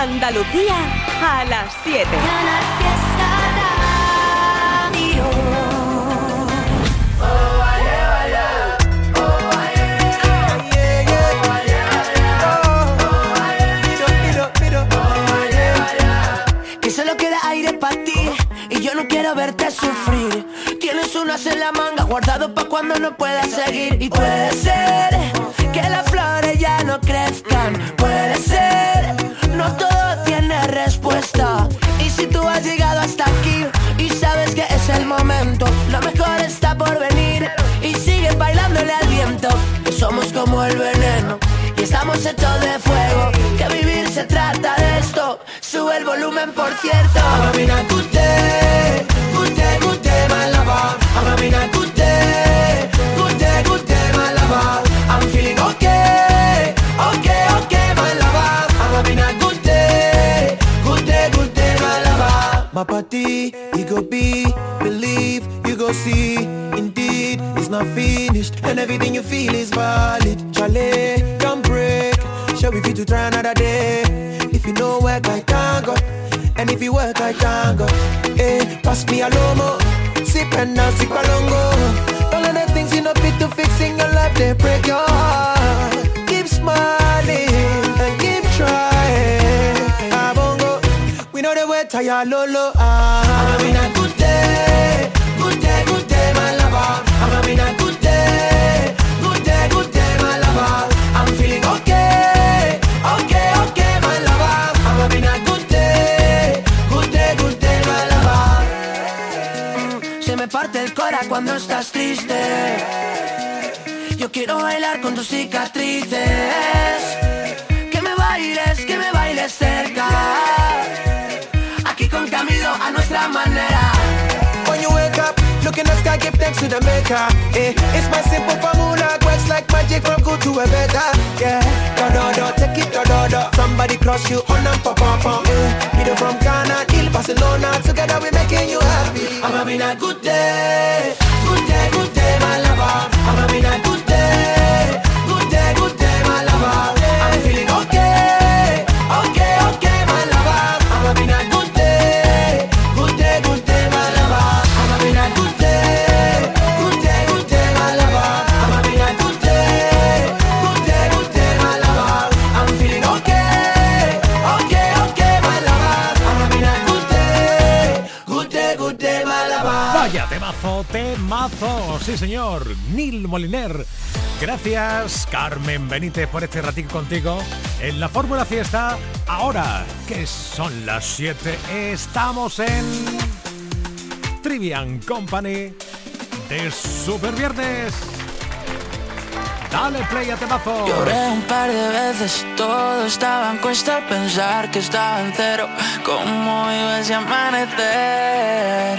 Andalucía a las 7. Que solo queda aire para ti y yo no quiero verte sufrir. Tienes unas en la manga guardado pa' cuando no puedas seguir y puede ser que las flores ya no crezcan. Todo tiene respuesta. Y si tú has llegado hasta aquí y sabes que es el momento, lo mejor está por venir. Y sigue bailándole al viento, que somos como el veneno. Y estamos hechos de fuego, que vivir se trata de esto. Sube el volumen, por cierto. My party, you go be, believe, you go see. Indeed, it's not finished, and everything you feel is valid. Charlie, don't break. Shall we fit to try another day? If you know work, I can't go. And if you work, I go. Hey, pass me a lomo. Sip and now sip a longo. All of the things you know fit to fix in your life, they break your heart. Keep smiling tired lolo. Ah. I'm having a good day, good day, good day, my lover. I'm having a good day, good day, good day, my lover. I'm feeling okay, okay, okay, my lover. I'm having a good day, good day, good day, my lover. Mm, Se me parte el cora cuando estás triste. Yo quiero bailar con tus cicatrices. Que me bailes, que me bailes cerca. Con a nuestra manera. When you wake up, look in the sky, give thanks to the maker. Eh, it's my simple formula, works like magic from good to a better. Yeah, da, take it da. Somebody cross you on and pop pop pop. Eh, middle from Ghana till Barcelona, together we making you happy. I'm having a good day, good day, good day, my lover. I'm having a good temazo, sí señor, Neil Moliner. Gracias Carmen Benítez por este ratito contigo en la Fórmula Fiesta. Ahora que son las 7, estamos en Trivian Company de Super Viernes. Dale play a temazo. Lloré un par de veces, todo estaba en cuesta pensar que estaba en cero. ¿Cómo iba ese amanecer?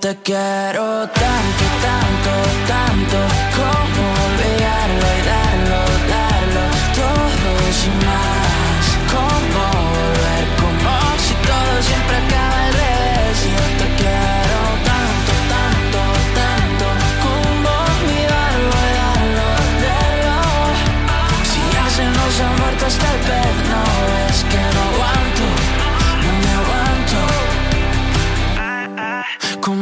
te quiero tanto, tanto, tanto, como olvidarlo y darlo,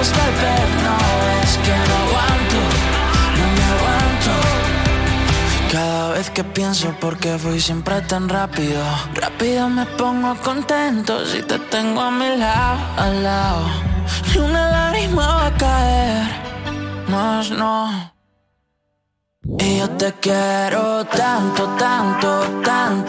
No es aguanto, no me aguanto. Cada vez que pienso porque voy siempre tan rápido, rápido me pongo contento si te tengo a mi lado, al lado. Y una lágrima va a caer, más no. Y yo te quiero tanto, tanto, tanto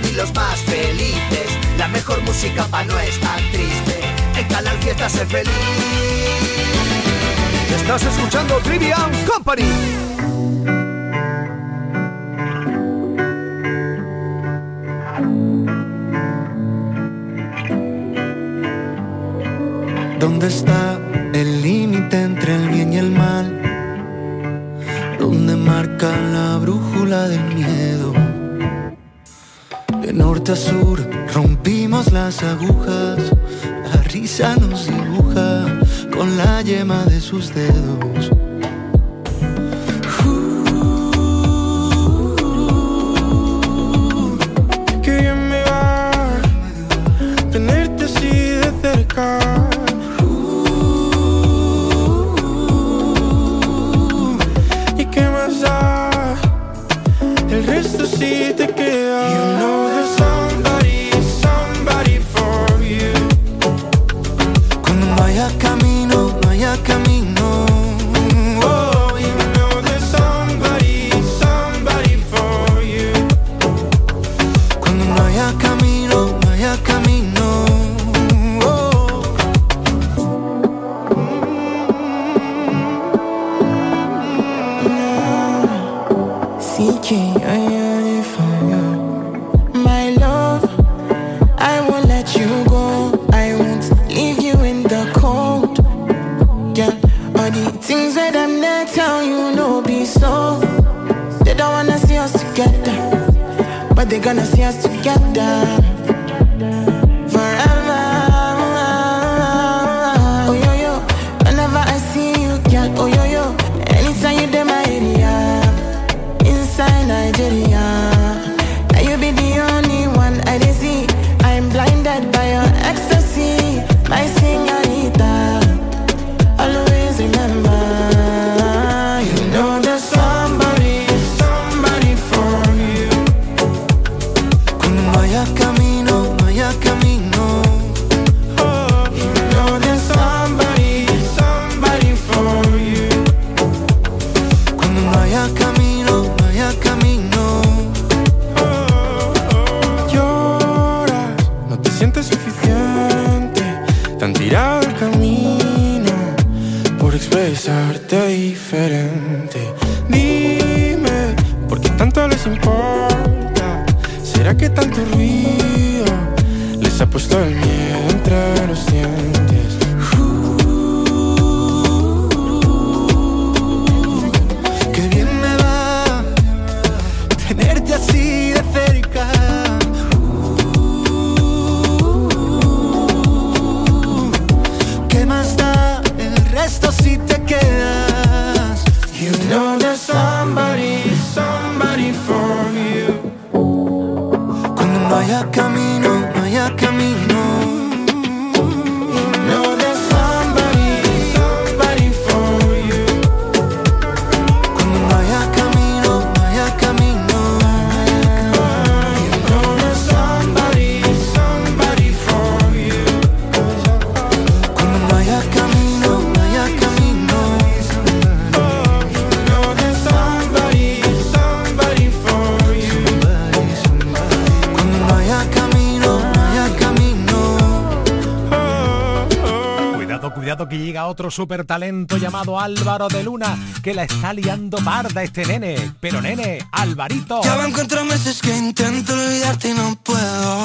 y los más felices. La mejor música pa' no estar triste. En Canal Fiesta feliz. Estás escuchando Trivian Company. ¿Dónde está el límite entre el bien y el mal? ¿Dónde marca la brújula del miedo? puerta sur rompimos las agujas, la risa nos dibuja con la yema de sus dedos. camino. Super talento llamado Álvaro de Luna, que la está liando parda este nene. Pero nene, Alvarito. Ya van cuatro meses que intento olvidarte y no puedo.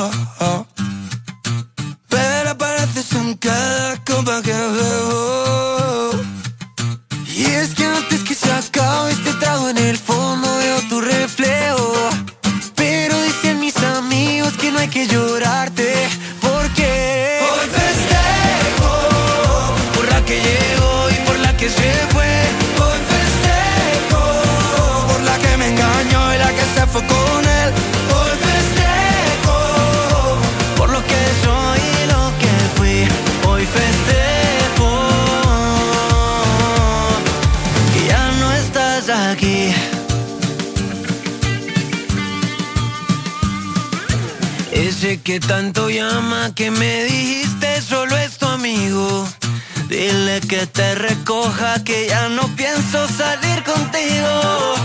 Recoja que ya no pienso salir contigo.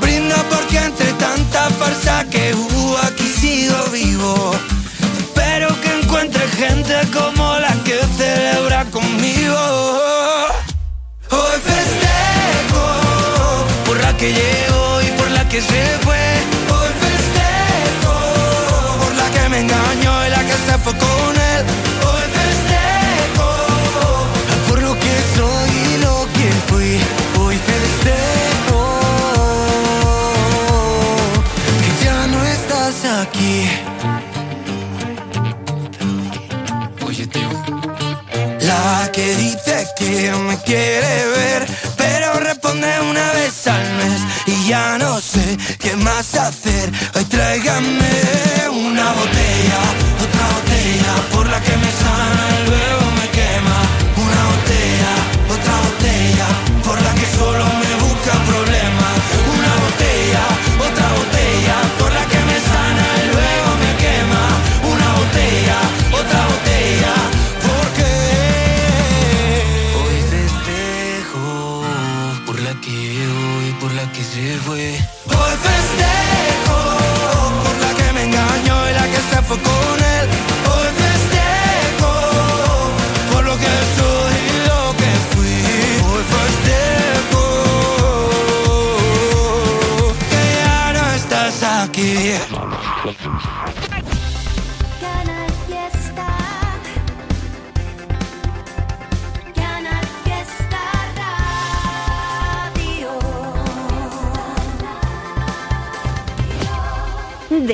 Brinda porque entre tanta farsa que hubo aquí sigo vivo. Espero que encuentre gente como la que celebra conmigo. Hoy festejo por la que llegó y por la que se fue. Hoy festejo por la que me engañó y la que se fue con él. Oye, tío. La que dice que me quiere ver, pero responde una vez al mes y ya no sé qué más hacer. Hoy tráigame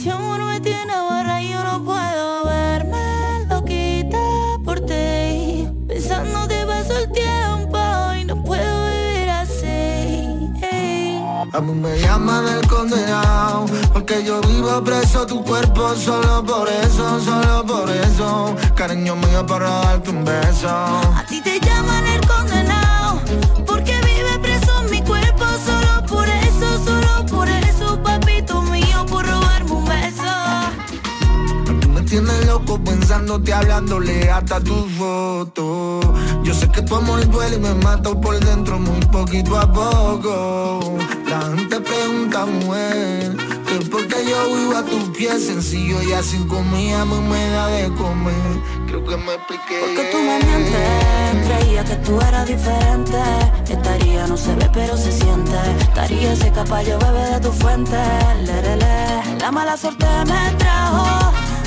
Este amor me tiene barra y yo no puedo verme loquita por ti. Pensando te paso el tiempo y no puedo vivir así. A mí me llaman el condenado Porque yo vivo preso tu cuerpo Solo por eso, solo por eso Cariño mío para darte un beso A ti te llaman el condenado tienes loco pensándote hablándole hasta tu foto. Yo sé que tu amor duele y me mata por dentro muy poquito a poco. La gente pregunta, mujer, que por qué yo vivo a tus pies Sencillo y así comida me, me da de comer. Creo que me expliqué Porque tú me mientes Creía que tú eras diferente. Estaría no se ve pero se siente. Estaría ese yo bebe de tu fuente. Lerele. La mala suerte me trajo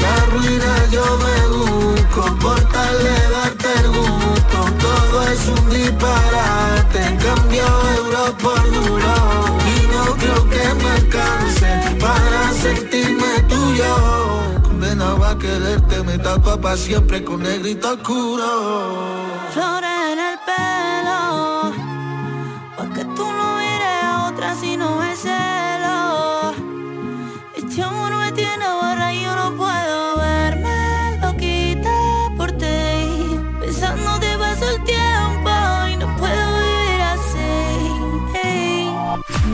La ruina yo me busco por tal de darte el gusto. Todo es un disparate, cambio euro por duro. Y no creo que me alcance para sentirme tuyo. Condenado a quererte, me tapa pa' siempre con negrito oscuro. Flores en el pelo, porque tú no mires a otra si no es celo.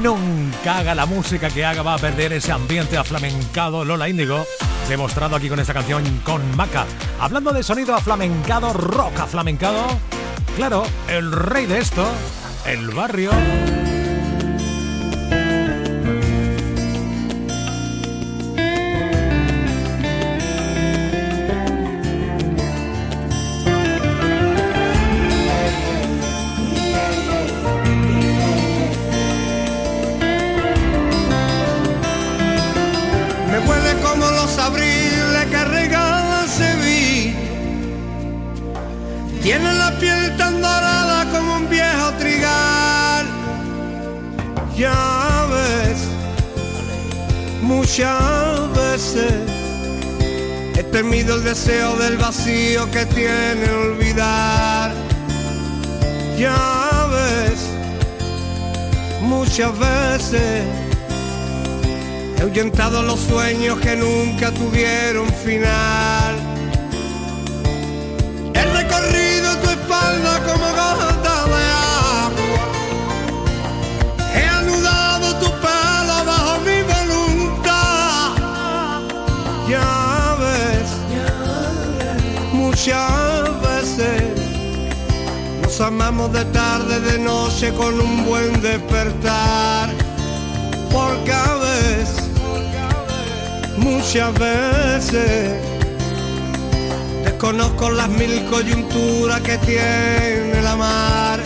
Nunca haga la música que haga va a perder ese ambiente aflamencado Lola Índigo, demostrado aquí con esta canción con Maca. Hablando de sonido aflamencado, rock aflamencado, claro, el rey de esto, el barrio. Tiene la piel tan dorada como un viejo trigal. Ya ves, muchas veces he temido el deseo del vacío que tiene olvidar. Ya ves, muchas veces He ahuyentado los sueños que nunca tuvieron final. De tarde, de noche con un buen despertar. Porque a veces muchas veces desconozco las mil coyunturas que tiene la mar.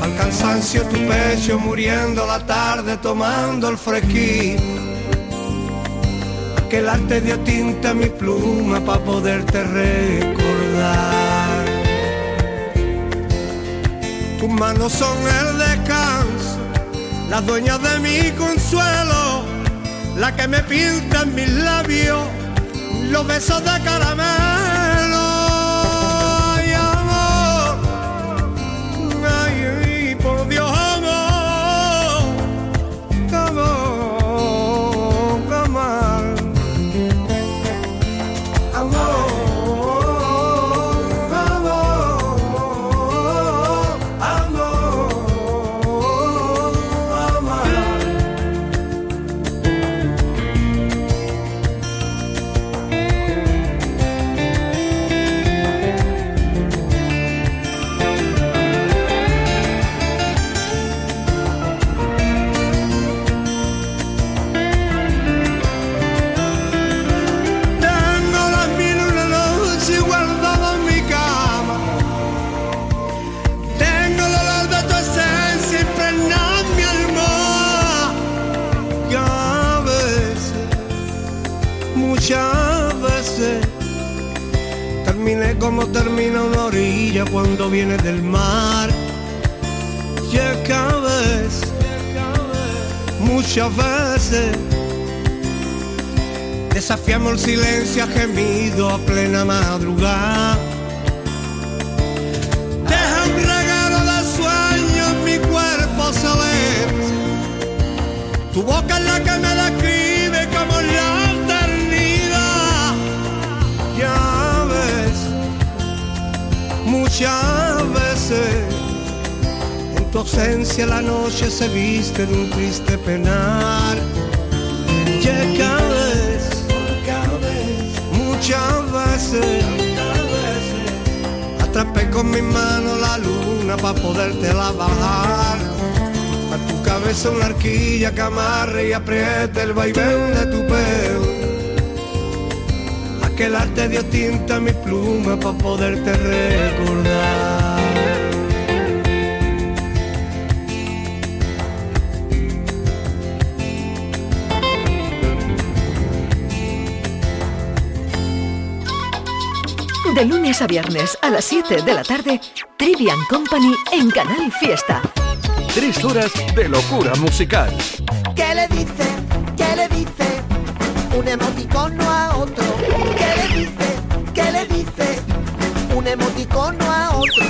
Al cansancio tu pecho muriendo la tarde tomando el fresquín. Que el arte dio tinta a mi pluma para poderte recordar. Tus manos son el descanso, las dueñas de mi consuelo la que me pinta en mis labios los besos de caramelo. Como termina una orilla cuando viene del mar. Y es que muchas veces, Desafiamos el silencio a gemido a plena madrugada. Deja un regalo de sueño mi cuerpo celeste. Tu boca muchas veces en tu ausencia la noche se viste de un triste penar. Llega vez, muchas veces, atrapé con mi mano la luna para poderte la bajar. A tu cabeza una arquilla que amarre y apriete el vaivén de tu pelo. Aquel arte dio tinta a mi pluma para poderte recordar. De lunes a viernes a las 7 de la tarde, Trivian Company en Canal Fiesta. Tres horas de locura musical. ¿Qué le dice? Un emoticono a otro. ¿Qué le dice? ¿Qué le dice? Un emoticono a otro.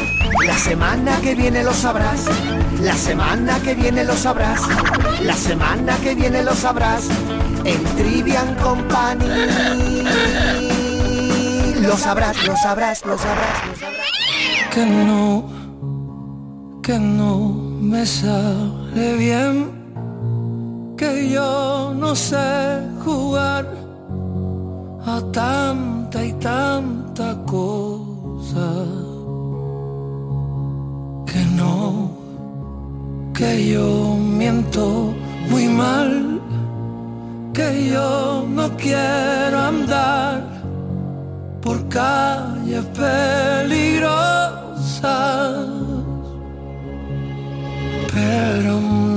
La semana que viene lo sabrás. La semana que viene lo sabrás. La semana que viene lo sabrás. En Trivian Company. Lo sabrás, lo sabrás, lo sabrás, lo sabrás. que no, que no me sale bien, que yo no sé jugar a tanta y tanta cosa, que no, que yo miento muy mal, que yo no quiero andar por calles peligrosas. Pero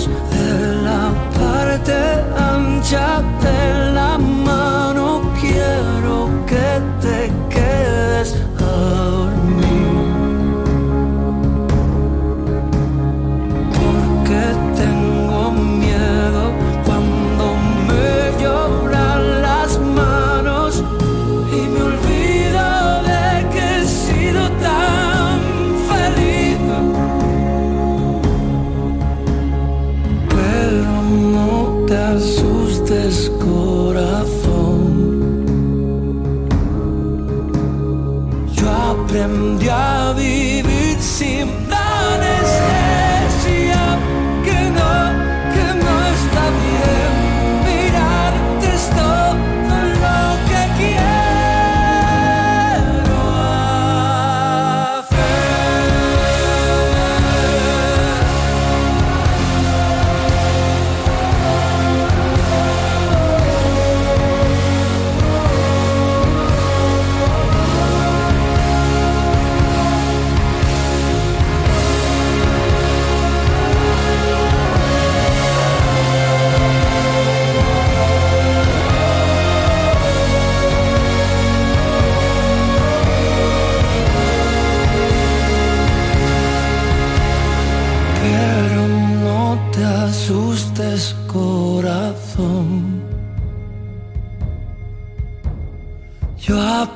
De la parte ancha de la mano, quiero que te Yo aprendí a vivir sin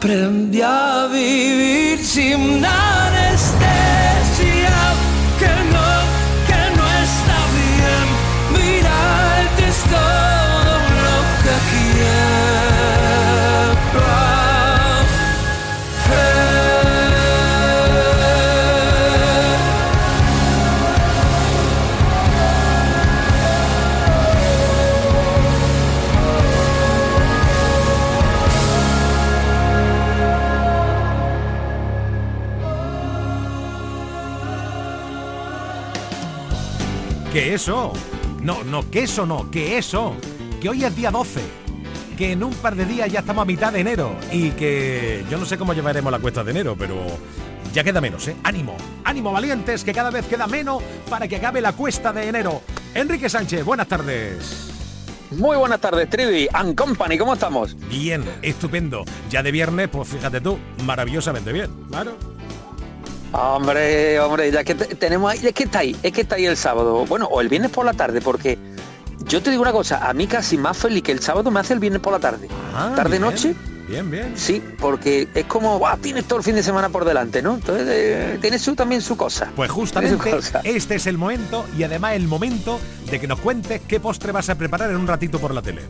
prendjavi vicim na eso. No, no, que eso no, que eso. Que hoy es día 12. Que en un par de días ya estamos a mitad de enero. Y que yo no sé cómo llevaremos la cuesta de enero, pero ya queda menos, ¿eh? Ánimo, ánimo valientes, que cada vez queda menos para que acabe la cuesta de enero. Enrique Sánchez, buenas tardes. Muy buenas tardes, Trivi and Company, ¿cómo estamos? Bien, estupendo. Ya de viernes, pues fíjate tú, maravillosamente bien. Claro. Hombre, hombre, ya que te- tenemos ahí, es que está ahí, es que está ahí el sábado. Bueno, o el viernes por la tarde, porque yo te digo una cosa, a mí casi más feliz que el sábado me hace el viernes por la tarde. Ah, tarde bien, noche, Bien, bien. sí, porque es como, "Buah, tienes todo el fin de semana por delante, ¿no? Entonces eh, tiene su también su cosa. Pues justamente cosa. este es el momento y además el momento de que nos cuentes qué postre vas a preparar en un ratito por la tele.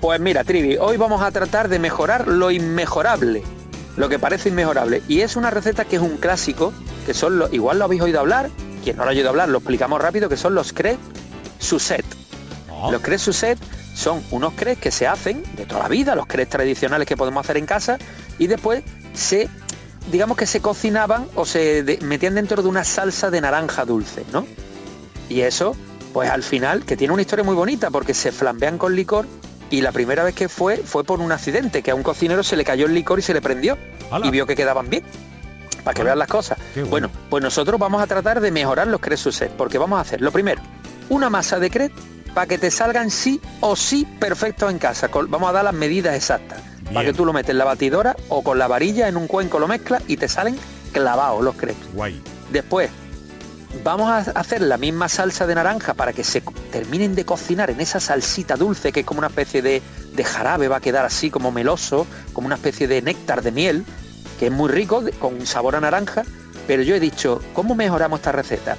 Pues mira, Trivi, hoy vamos a tratar de mejorar lo inmejorable, lo que parece inmejorable. Y es una receta que es un clásico, que son los, igual lo habéis oído hablar, quien no lo ha oído hablar, lo explicamos rápido, que son los crepes Suzette. Oh. Los crepes Suzette son unos crepes que se hacen de toda la vida, los crepes tradicionales que podemos hacer en casa, y después se, digamos que se cocinaban o se de- metían dentro de una salsa de naranja dulce, ¿no? Y eso, pues al final, que tiene una historia muy bonita, porque se flambean con licor, y la primera vez que fue, fue por un accidente, que a un cocinero se le cayó el licor y se le prendió, y vio que quedaban bien. Para que vean las cosas. bueno. pues nosotros vamos a tratar de mejorar los crepes porque vamos a hacer, lo primero, una masa de crepe para que te salgan sí o sí perfectos en casa. Vamos a dar las medidas exactas. Para que tú lo metes en la batidora o con la varilla en un cuenco lo mezclas y te salen clavados los crepes. Guay. Después, vamos a hacer la misma salsa de naranja para que se terminen de cocinar en esa salsita dulce que es como una especie de, de jarabe, va a quedar así como meloso, como una especie de néctar de miel, que es muy rico, con sabor a naranja. Pero yo he dicho, ¿cómo mejoramos esta receta?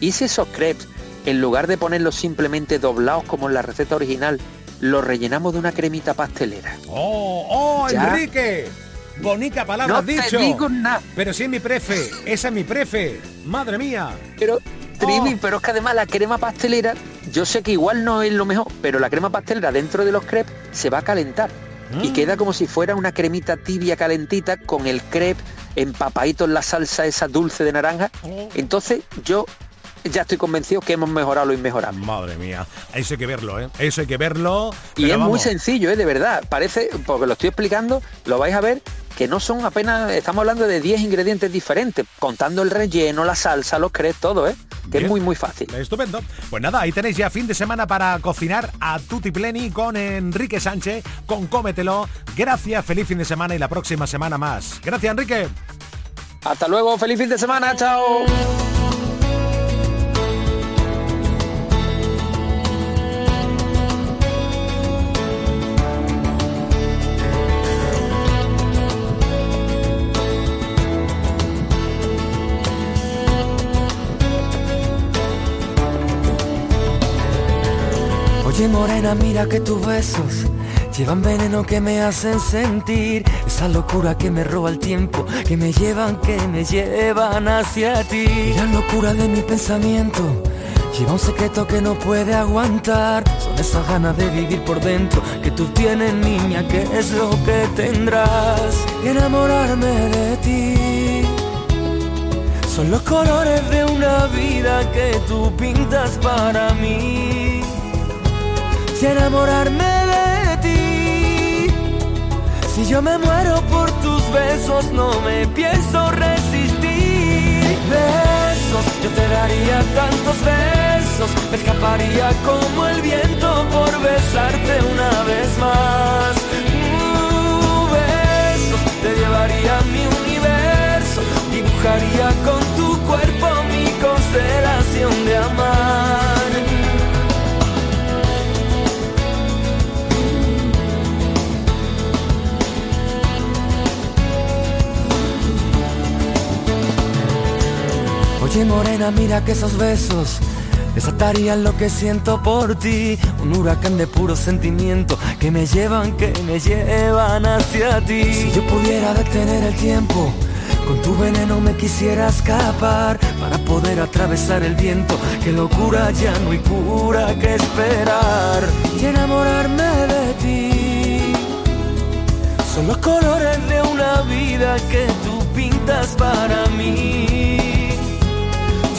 Y si esos crepes, en lugar de ponerlos simplemente doblados como en la receta original, los rellenamos de una cremita pastelera. ¡Oh, oh, Ya. Enrique! Bonita palabra No has te dicho. digo nada. Pero si es mi prefe, esa es mi prefe. Madre mía. Pero, Trivi, pero es que además la crema pastelera, yo sé que igual no es lo mejor, pero la crema pastelera dentro de los crepes se va a calentar. Y Mm. queda como si fuera una cremita tibia calentita con el crepe empapadito en la salsa esa dulce de naranja. Oh. Entonces yo ya estoy convencido que hemos mejorado lo inmejorable. Madre mía. Eso hay que verlo, ¿eh? Eso hay que verlo. Y es muy sencillo, ¿eh? de verdad. Parece, porque lo estoy explicando, lo vais a ver, que no son apenas, estamos hablando de 10 ingredientes diferentes, contando el relleno, la salsa, los crepes, todo, ¿eh? Que Bien. es muy, muy fácil. Estupendo. Pues nada, ahí tenéis ya fin de semana para cocinar a tutti pleni con Enrique Sánchez, con Cómetelo. Gracias, feliz fin de semana y la próxima semana más. Gracias, Enrique. Hasta luego, feliz fin de semana, chao. Morena, mira que tus besos llevan veneno que me hacen sentir esa locura que me roba el tiempo, que me llevan, que me llevan hacia ti. La locura de mi pensamiento lleva un secreto que no puede aguantar. Son esas ganas de vivir por dentro que tú tienes, niña, que es lo que tendrás. Y enamorarme de ti. Son los colores de una vida que tú pintas para mí. Si enamorarme de ti. Si yo me muero por tus besos, no me pienso resistir. Besos, yo te daría tantos besos. Me escaparía como el viento por besarte una vez más. Uh, besos, te llevaría a mi universo. Dibujaría con tu cuerpo mi constelación de amar. Morena, mira que esos besos desatarían lo que siento por ti. Un huracán de puro sentimiento que me llevan, que me llevan hacia ti. Si yo pudiera detener el tiempo, con tu veneno me quisiera escapar para poder atravesar el viento. Qué locura, ya no hay cura que esperar y enamorarme de ti. Son los colores de una vida que tú pintas para mí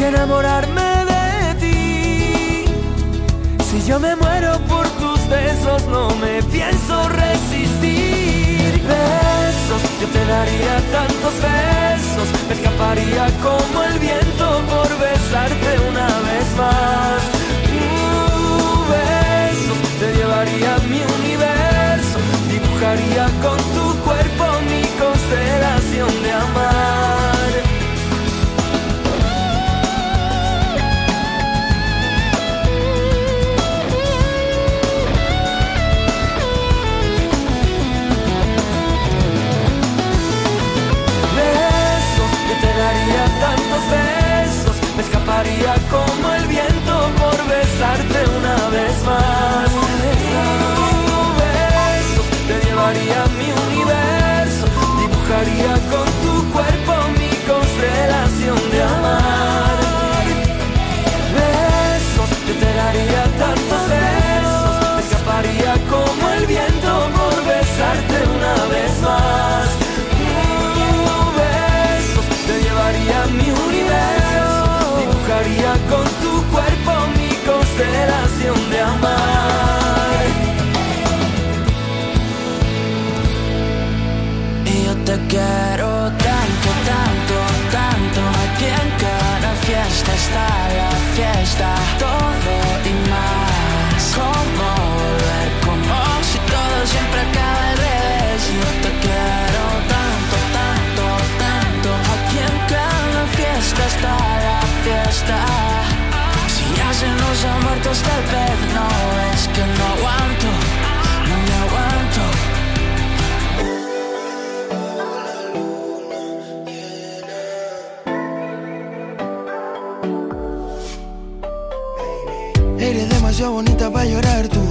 enamorarme de ti. Si yo me muero por tus besos, no me pienso resistir. Besos, yo te daría tantos besos, me escaparía como el viento por besarte una vez más. Uh, besos, te llevaría a mi universo, dibujaría con tu cuerpo mi constelación de amar. más. Tus besos te llevaría está la fiesta, todo y más. ¿Cómo volver? ¿Cómo si todo siempre acaba al revés? Yo te quiero tanto, tanto, tanto. Aquí en cada fiesta está la fiesta. Si ya se nos ha muerto, tal vez no es demasiado bonita para llorar tú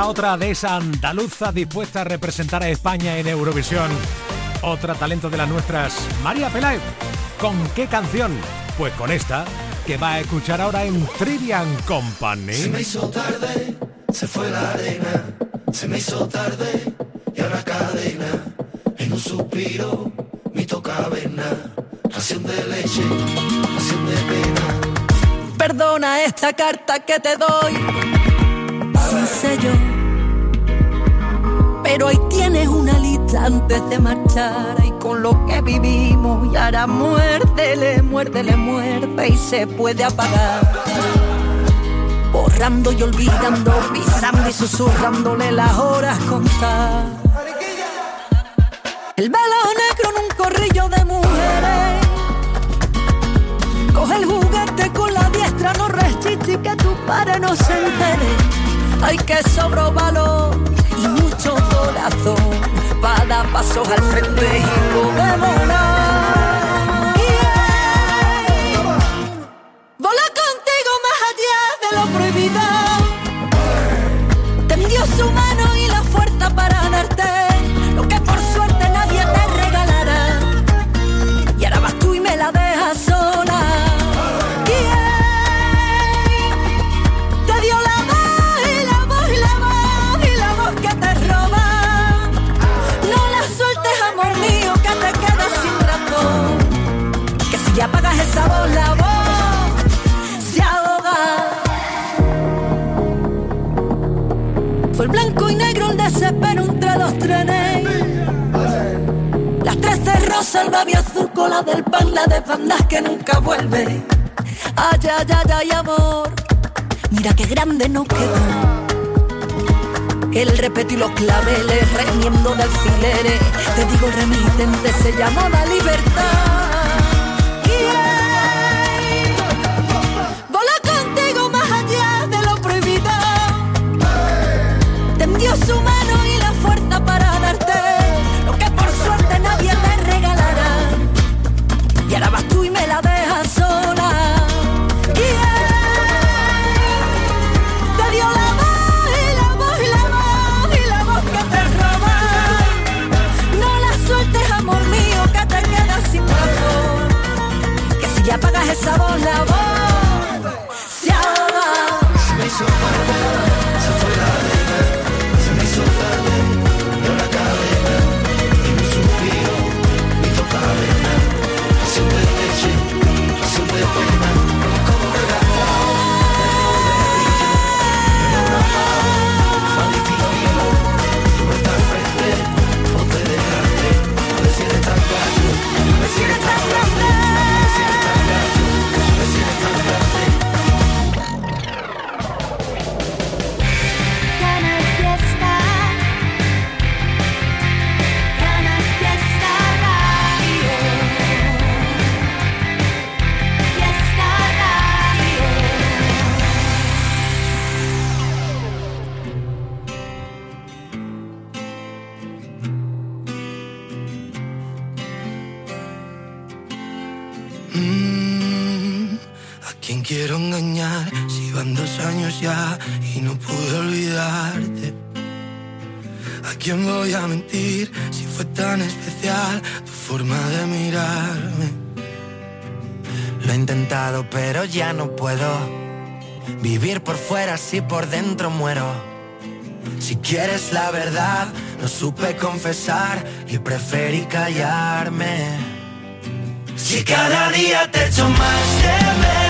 llega otra de esa andaluza dispuesta a representar a España en Eurovisión. Otra talento de las nuestras, María Peláez. ¿Con qué canción? Pues con esta, que va a escuchar ahora en Trivian Company. Se me hizo tarde, se fue la arena, se me hizo tarde y ahora cadena, en un suspiro, mi caverna, ración de leche, ración de pena. Perdona esta carta que te doy sin sello. Pero ahí tienes una lista antes de marchar y con lo que vivimos y ahora muérdele, muérdele, muerde y se puede apagar. Borrando y olvidando, pisando y susurrándole las horas contar. El velo negro en un corrillo de mujeres. Coge el juguete con la diestra, no resiste y que tu padre no se entere. Hay que sobro valor corazón para dar pasos al frente y. Yeah. Volá contigo más allá de lo prohibido. Tendió su mano los trenes. Las trece rosas, el babio azul, cola del pan, la de bandas que nunca vuelve. Ay, ay, ay, ay, amor, mira qué grande nos quedó. aquel respeto y los claveles, remiendo de alfileres. Te digo, el remitente se llamaba libertad. Ya y no pude olvidarte? ¿A quién voy a mentir si fue tan especial tu forma de mirarme? Lo he intentado pero ya no puedo vivir por fuera si por dentro muero. Si quieres la verdad, no supe confesar y preferí callarme. Si cada día te echo más de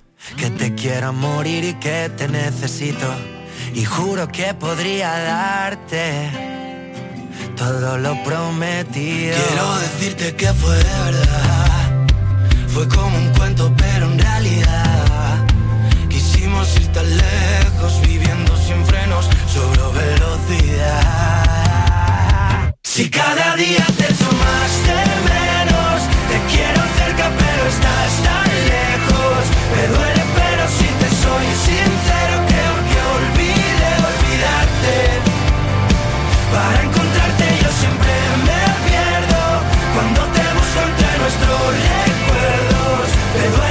Que te quiero morir y que te necesito. Y juro que podría darte todo lo prometido. Quiero decirte que fue verdad. Fue como un cuento, pero en realidad. Quisimos ir tan lejos, viviendo sin frenos, sobre velocidad. Si cada día te echo más de menos, te quiero cerca pero estás tan lejos. Me duele siempre me pierdo cuando te busco entre nuestros recuerdos.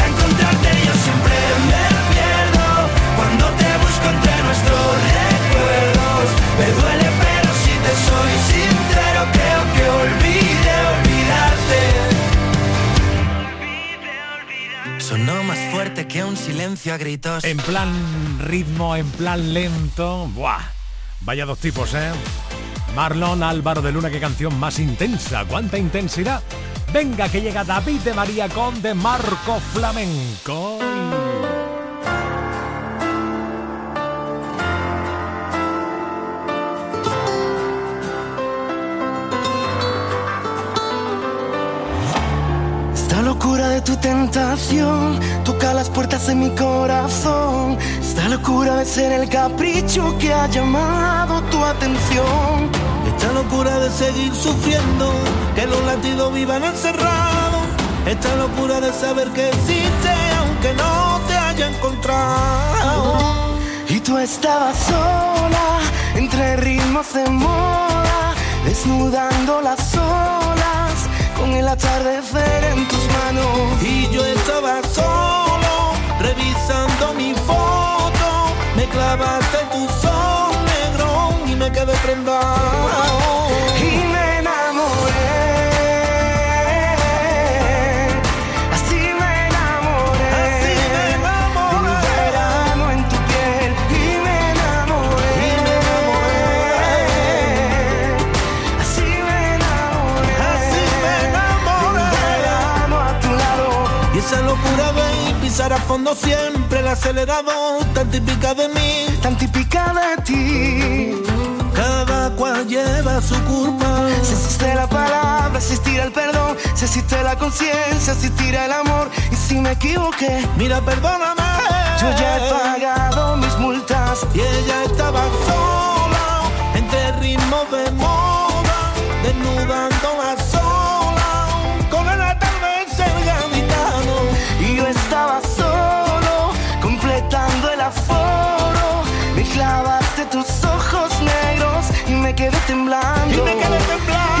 Me duele pero si te soy sincero creo que olvide olvidarte. Sonó más fuerte que un silencio a gritos. En plan ritmo, en plan lento. ¡Buah! Vaya dos tipos, ¿eh? Marlon Álvaro de Luna, qué canción más intensa. ¿Cuánta intensidad? Venga, que llega David de María con de Marco Flamenco. Esta locura de tu tentación toca las puertas de mi corazón. Esta locura de ser el capricho que ha llamado tu atención. Esta locura de seguir sufriendo, que los latidos vivan encerrados. Esta locura de saber que existe aunque no te haya encontrado. Y tú estabas sola entre ritmos de moda, desnudando las olas con el atardecer en tus manos. Y yo estaba solo, revisando mi foto. Me clavaste tu fondo siempre el acelerador, tan típica de mí, tan típica de ti. Cada cual lleva su culpa. Si existe la palabra, existirá el perdón. Si existe la conciencia, existirá el amor. Y si me equivoqué, mira, perdóname. Yo ya he pagado mis multas. Y ella estaba sola, entre ritmos de moda, desnudando quedé temblando. Y me quedé temblando.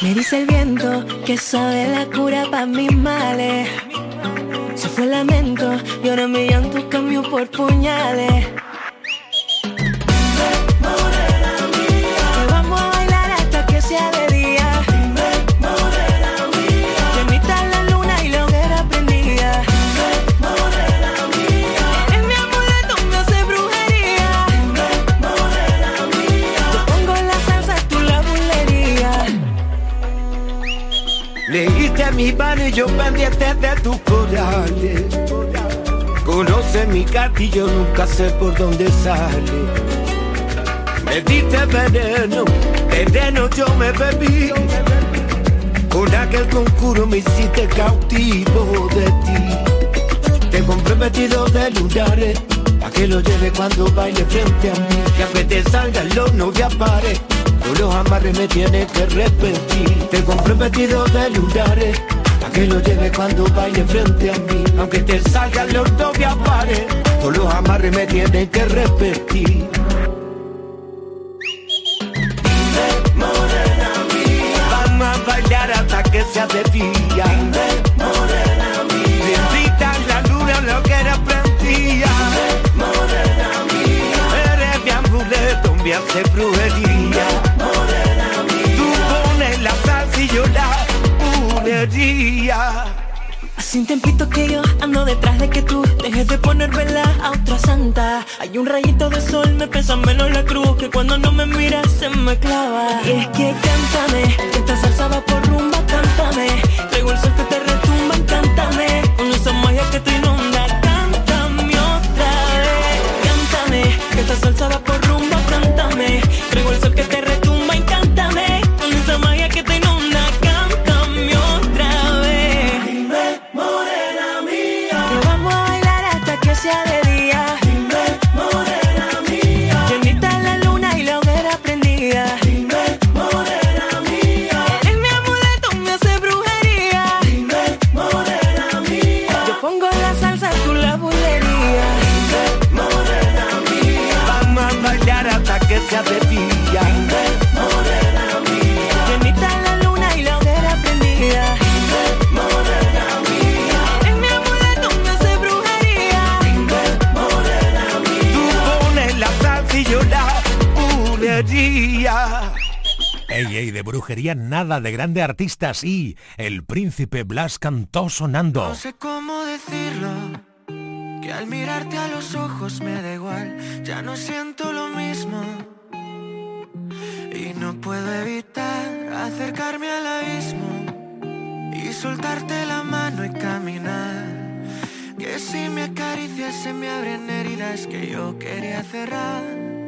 Me dice el viento que sabe la cura para mis males. Se fue el lamento y ahora mi llanto cambió por puñales. Mi castillo, nunca sé por dónde sale. Me diste veneno, veneno yo me bebí. Con aquel concurso me hiciste cautivo de ti. Te compré vestido de lunares, pa' que lo lleve cuando baile frente a mí. Y aunque te salgan los no te pares, tú los amarres me tienes que repetir. Te compré vestido de lunares, pa' que lo lleve cuando baile frente a mí. Aunque te salgan los no te pares, tú los amarres me tienes que repetir. Vamos a bailar hasta que sea de día. Bendita la luna, lo que era prendía. Eres mi amuleto, me hace brujería. Tú pones la salsa y yo la bulería. Hace un tiempito que yo ando detrás de que tú dejes de poner vela a otra santa. Hay un rayito de sol, me pesa menos la cruz que cuando no me miras se me clava. Y es que cántame, que esta salsa va por rumba, cántame. Traigo el sol que te bulería. Ey, ey, de brujería nada, de grande artista sí. El príncipe Blas cantó sonando. No sé cómo decirlo, que al mirarte a los ojos me da igual, ya no siento lo mismo. Y no puedo evitar acercarme al abismo y soltarte la mano y caminar. Que si me acaricias se me abren heridas que yo quería cerrar.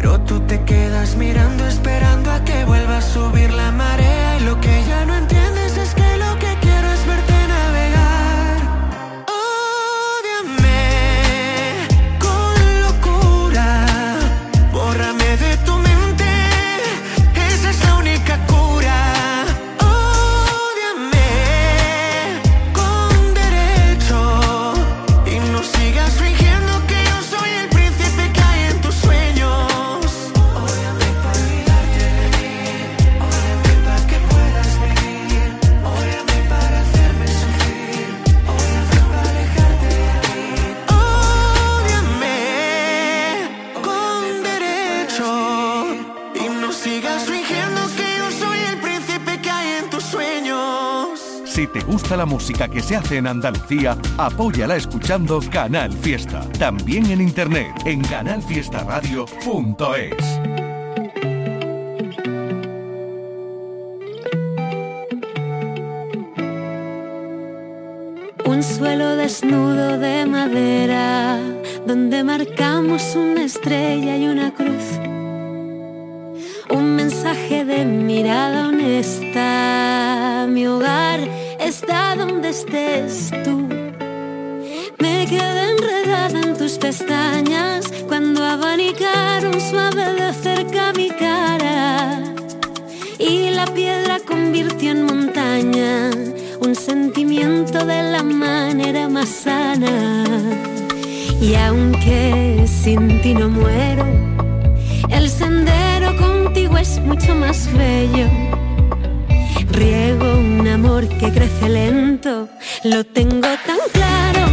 Pero tú te quedas mirando, esperando a que vuelva a subir la música que se hace en Andalucía, apóyala escuchando Canal Fiesta. También en internet en canalfiestaradio.es. Un suelo desnudo de madera donde marcamos una estrella y una cruz. Un mensaje de mirada honesta. Estés tú. Me quedé enredada en tus pestañas cuando abanicaron suave de cerca mi cara. Y la piedra convirtió en montaña un sentimiento de la manera más sana. Y aunque sin ti no muero, el sendero contigo es mucho más bello. Riego amor que crece lento, lo tengo tan claro,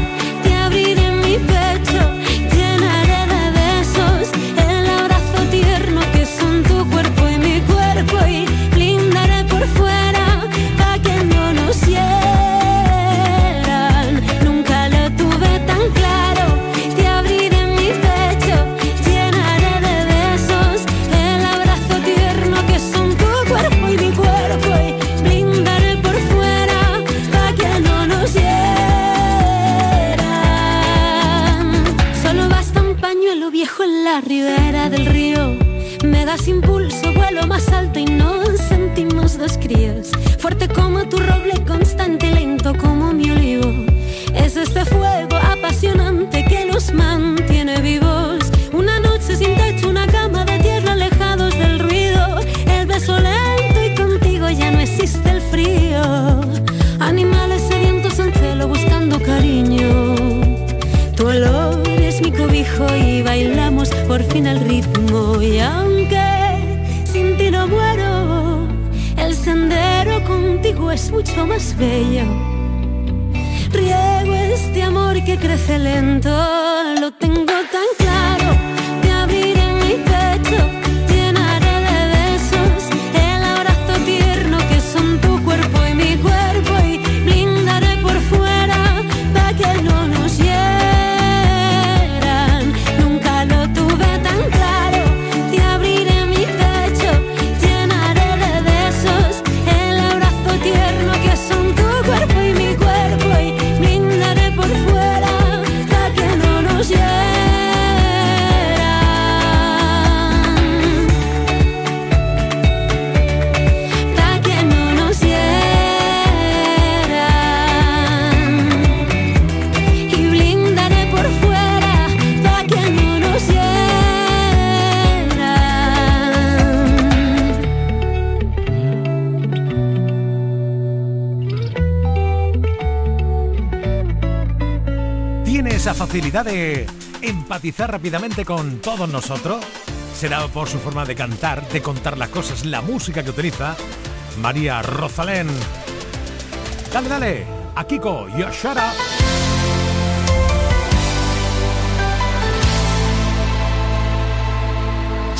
facilidad de empatizar rápidamente con todos nosotros. Será por su forma de cantar, de contar las cosas, la música que utiliza María Rosalén. Dale, dale, a Kiko y a Shara.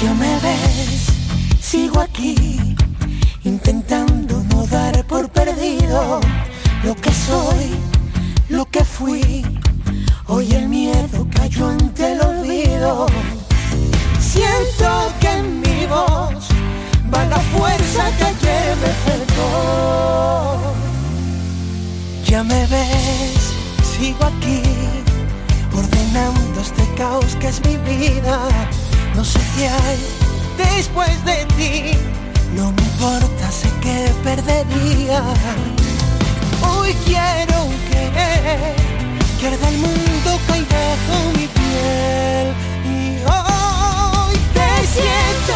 Ya me ves, sigo aquí, intentando no dar por perdido lo que soy, lo que fui Hoy el miedo cayó ante el olvido. Siento que en mi voz va la fuerza que ayer me faltó. Ya me ves, sigo aquí, ordenando este caos que es mi vida. No sé qué hay después de ti. No me importa, sé que perdería. Hoy quiero que izquierda el mundo cae bajo mi piel y hoy te siento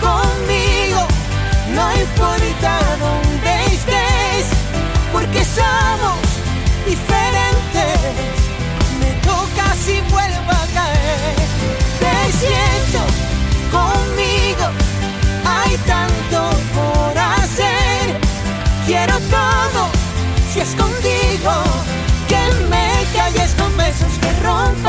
conmigo, no importa dónde estés, porque somos diferentes. pasos que rompen.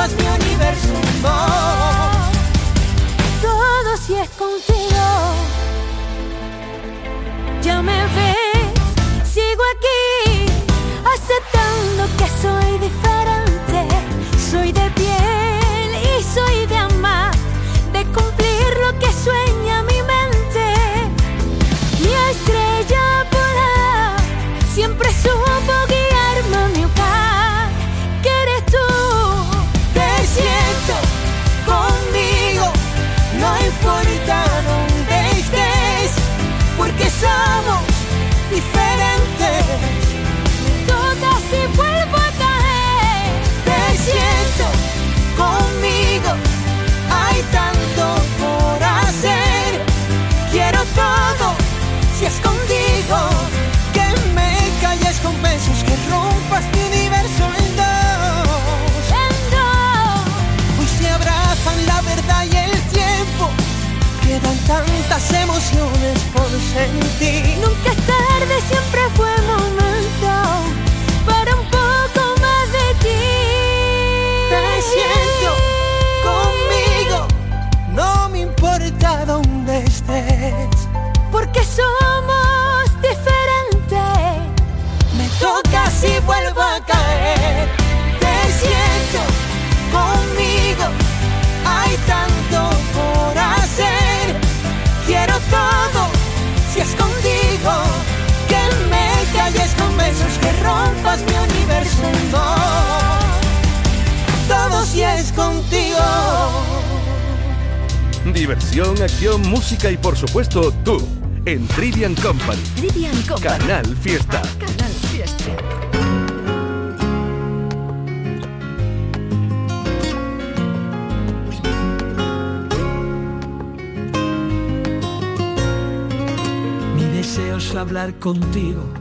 tantas emociones por sentir. Nunca es tarde, siempre fue. que rompas mi universo en dos. Todo si es contigo. Diversión, acción, música y por supuesto tú en Trivian Company. Trivian Company. Canal Fiesta. Canal Fiesta. Mi deseo es hablar contigo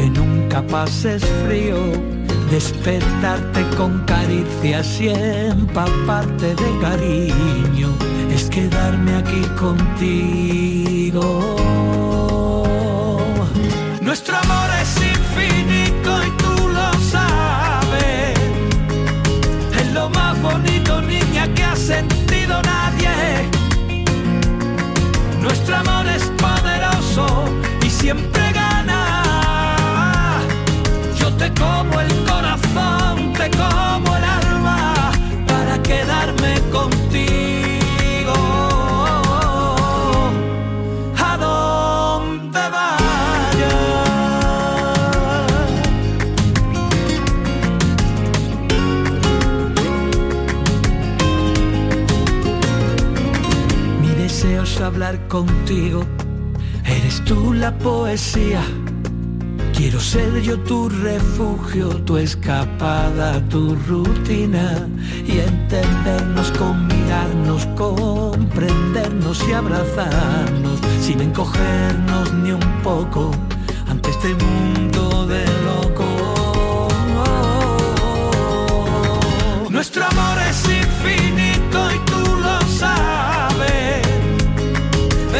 que nunca pases frío, despertarte con caricias y empaparte de cariño, es quedarme aquí contigo. Te como el corazón, te como el alma para quedarme contigo. A donde vayas. Mi deseo es hablar contigo. Eres tú la poesía. Quiero ser yo tu refugio, tu escapada, tu rutina y entendernos mirarnos, comprendernos y abrazarnos sin encogernos ni un poco ante este mundo de locos. Nuestro amor es infinito y tú lo sabes.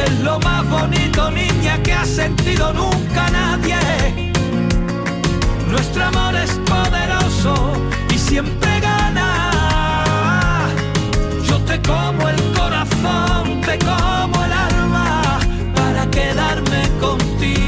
Es lo más bonito, niña, que ha sentido nunca nadie. Nuestro amor es poderoso y siempre gana. Yo te como el corazón, te como el alma para quedarme contigo.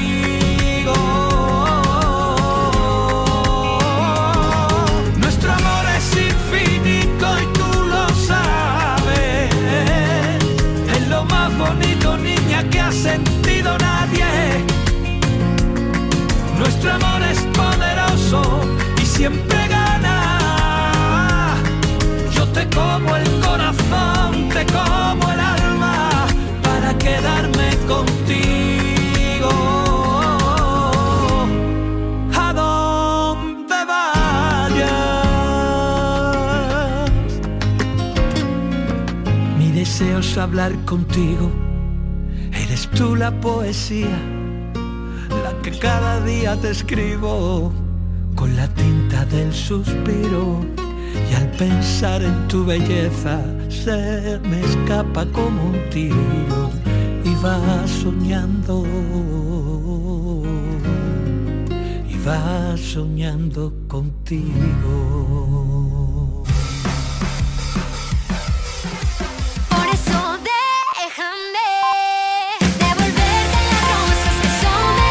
Como el corazón, te como el alma para quedarme contigo. A donde vayas. Mi deseo es hablar contigo. Eres tú la poesía la que cada día te escribo con la tinta del suspiro pensar en tu belleza se me escapa como un tiro y va soñando y va soñando contigo.